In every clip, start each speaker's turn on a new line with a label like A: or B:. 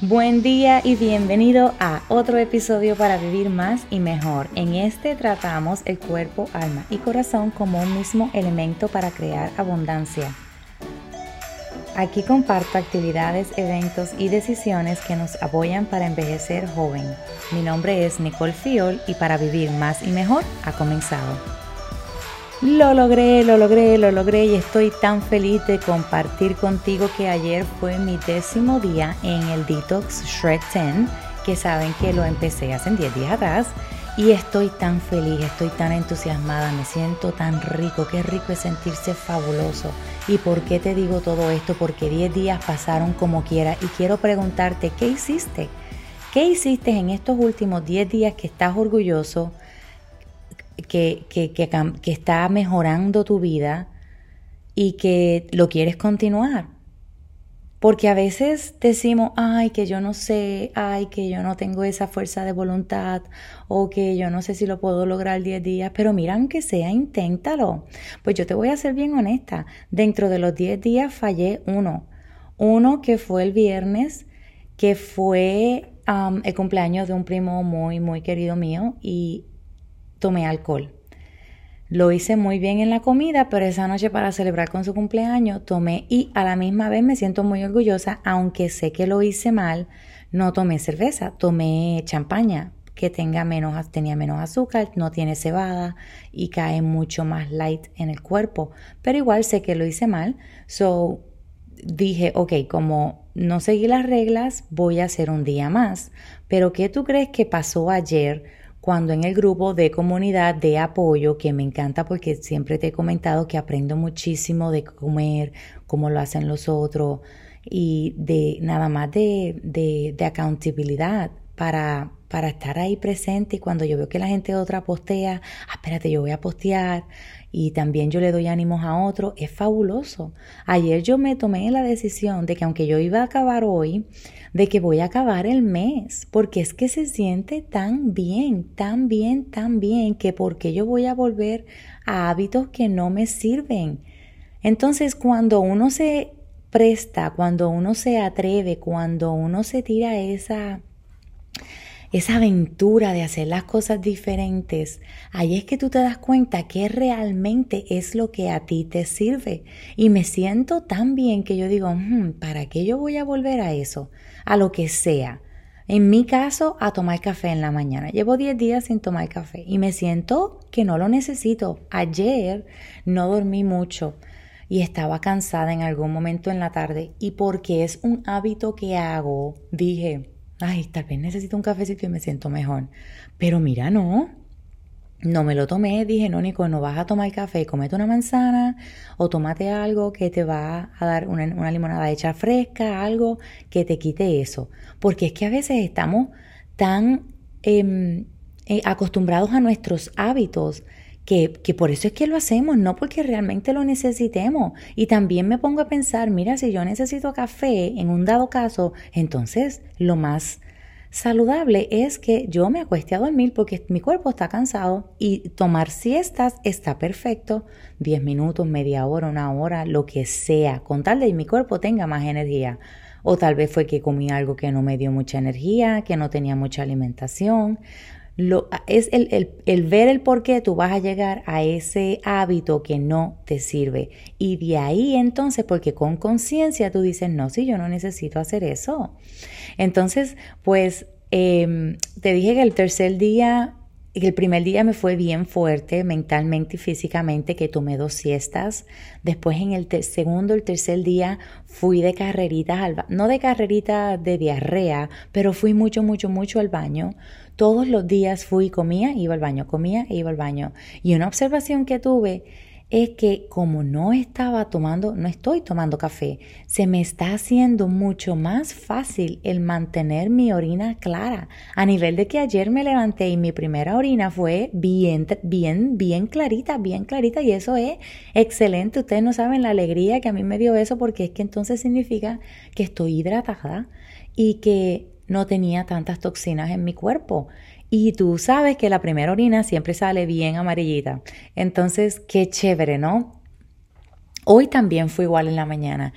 A: Buen día y bienvenido a otro episodio para vivir más y mejor. En este tratamos el cuerpo, alma y corazón como un mismo elemento para crear abundancia. Aquí comparto actividades, eventos y decisiones que nos apoyan para envejecer joven. Mi nombre es Nicole Fiol y para vivir más y mejor ha comenzado. Lo logré, lo logré, lo logré y estoy tan feliz de compartir contigo que ayer fue mi décimo día en el Detox Shred 10, que saben que lo empecé hace 10 días atrás. Y estoy tan feliz, estoy tan entusiasmada, me siento tan rico, qué rico es sentirse fabuloso. ¿Y por qué te digo todo esto? Porque 10 días pasaron como quiera y quiero preguntarte, ¿qué hiciste? ¿Qué hiciste en estos últimos 10 días que estás orgulloso? Que, que, está mejorando tu vida y que lo quieres continuar. Porque a veces decimos, ay, que yo no sé, ay, que yo no tengo esa fuerza de voluntad o que yo no sé si lo puedo lograr 10 días, pero mira, aunque sea, inténtalo. Pues yo te voy a ser bien honesta, dentro de los 10 días fallé uno. Uno que fue el viernes, que fue el cumpleaños de un primo muy, muy querido mío y tomé alcohol. Lo hice muy bien en la comida, pero esa noche para celebrar con su cumpleaños tomé y a la misma vez me siento muy orgullosa, aunque sé que lo hice mal, no tomé cerveza, tomé champaña que tenga menos, tenía menos azúcar, no tiene cebada y cae mucho más light en el cuerpo. Pero igual sé que lo hice mal, so dije, ok, como no seguí las reglas, voy a hacer un día más. Pero ¿qué tú crees que pasó ayer? Cuando en el grupo de comunidad de apoyo, que me encanta porque siempre te he comentado que aprendo muchísimo de comer, cómo lo hacen los otros y de nada más de, de, para, para estar ahí presente. Y cuando yo veo que la gente otra postea, ah, espérate, yo voy a postear y también yo le doy ánimos a otro, es fabuloso. Ayer yo me tomé la decisión de que aunque yo iba a acabar hoy, de que voy a acabar el mes, porque es que se siente tan bien, tan bien, tan bien, que porque yo voy a volver a hábitos que no me sirven. Entonces, cuando uno se presta, cuando uno se atreve, cuando uno se tira esa esa aventura de hacer las cosas diferentes, ahí es que tú te das cuenta que realmente es lo que a ti te sirve. Y me siento tan bien que yo digo, ¿para qué yo voy a volver a eso? A lo que sea. En mi caso, a tomar café en la mañana. Llevo 10 días sin tomar café y me siento que no lo necesito. Ayer no dormí mucho y estaba cansada en algún momento en la tarde y porque es un hábito que hago, dije, ay, tal vez necesito un cafecito y me siento mejor. Pero mira, no. No me lo tomé, dije, no, Nico, no vas a tomar café, comete una manzana o tómate algo que te va a dar una, limonada hecha fresca, algo que te quite eso. Porque es que a veces estamos tan em, eh, acostumbrados a nuestros hábitos que, por eso es que lo hacemos, no porque realmente lo necesitemos. Y también me pongo a pensar, mira, si yo necesito café en un dado caso, entonces lo más saludable es que yo me acueste a dormir porque mi cuerpo está cansado y tomar siestas está perfecto, 10 minutos, media hora, una hora, lo que sea, con tal de que mi cuerpo tenga más energía. O tal vez fue que comí algo que no me dio mucha energía, que no tenía mucha alimentación, lo, es el, el, ver el por qué tú vas a llegar a ese hábito que no te sirve. Y de ahí entonces, porque con conciencia tú dices, no, si yo no necesito hacer eso. Entonces, pues em, te dije que el tercer día el primer día me fue bien fuerte mentalmente y físicamente, que tomé dos siestas. Después en el segundo, el tercer día fui de carreritas al baño, no de carreritas de diarrea, pero fui mucho, mucho, mucho al baño. Todos los días fui, comía, iba al baño, comía, iba al baño. Y una observación que tuve es que como no estaba tomando, no estoy tomando café, se me está haciendo mucho más fácil el mantener mi orina clara. A nivel de que ayer me levanté y mi primera orina fue bien, bien, bien clarita, bien clarita y eso es excelente. Ustedes no saben la alegría que a mí me dio eso porque es que entonces significa que estoy hidratada y que no tenía tantas toxinas en mi cuerpo. Y tú sabes que la primera orina siempre sale bien amarillita. Entonces, qué chévere, ¿no? Hoy también fue igual en la mañana.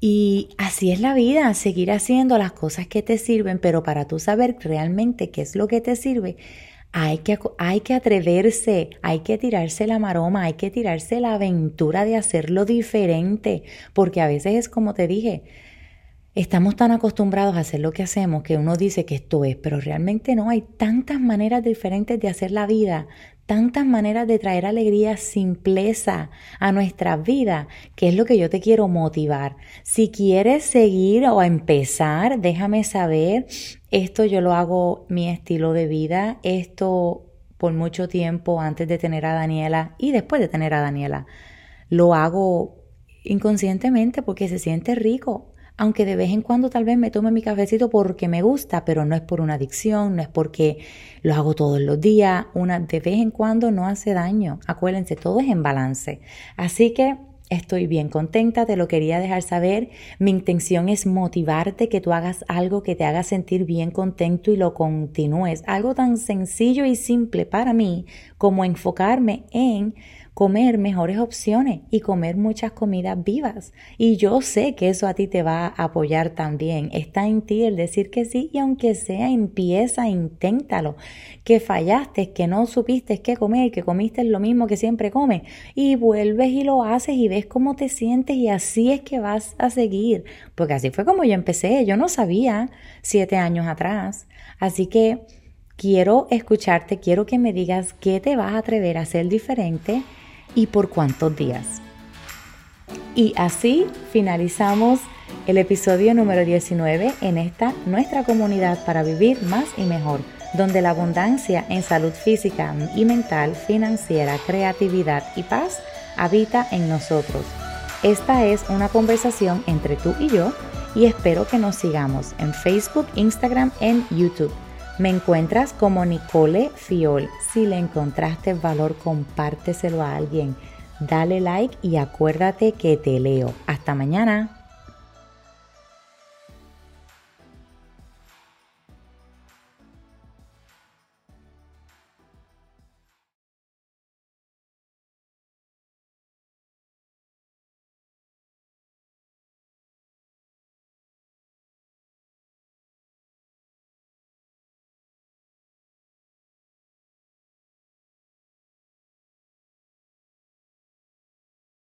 A: Y así es la vida, seguir haciendo las cosas que te sirven, pero para tú saber realmente qué es lo que te sirve, hay que, hay que atreverse, hay que tirarse la maroma, hay que tirarse la aventura de hacerlo diferente, porque a veces es como te dije, Estamos tan acostumbrados a hacer lo que hacemos que uno dice que esto es, pero realmente no. Hay tantas maneras diferentes de hacer la vida, tantas maneras de traer alegría, simpleza a nuestra vida, que es lo que yo te quiero motivar. Si quieres seguir o empezar, déjame saber. Esto yo lo hago mi estilo de vida. Esto por mucho tiempo antes de tener a Daniela y después de tener a Daniela. Lo hago inconscientemente porque se siente rico aunque de vez en cuando tal vez me tome mi cafecito porque me gusta, pero no es por una adicción, no es porque lo hago todos los días, una de vez en cuando no hace daño. Acuérdense, todo es en balance. Así que Estoy bien contenta, te lo quería dejar saber. Mi intención es motivarte que tú hagas algo que te haga sentir bien contento y lo continúes. Algo tan sencillo y simple para mí como enfocarme en comer mejores opciones y comer muchas comidas vivas. Y yo sé que eso a ti te va a apoyar también. Está en ti el decir que sí y aunque sea empieza, inténtalo. Que fallaste, que no supiste qué comer, que comiste lo mismo que siempre comes y vuelves y lo haces y ves cómo te sientes y así es que vas a seguir. Porque así fue como yo empecé. Yo no sabía siete años atrás. Así que quiero escucharte, quiero que me digas qué te vas a atrever a hacer diferente y por cuántos días. Y así finalizamos el episodio número 19 en esta nuestra comunidad para vivir más y mejor, donde la abundancia en salud física y mental, financiera, creatividad y paz habita en nosotros. Esta es una conversación entre tú y yo y espero que nos sigamos en Facebook, Instagram, en YouTube. Me encuentras como Nicole Fiol. Si le encontraste valor, compárteselo a alguien. Dale like y acuérdate que te leo. Hasta mañana.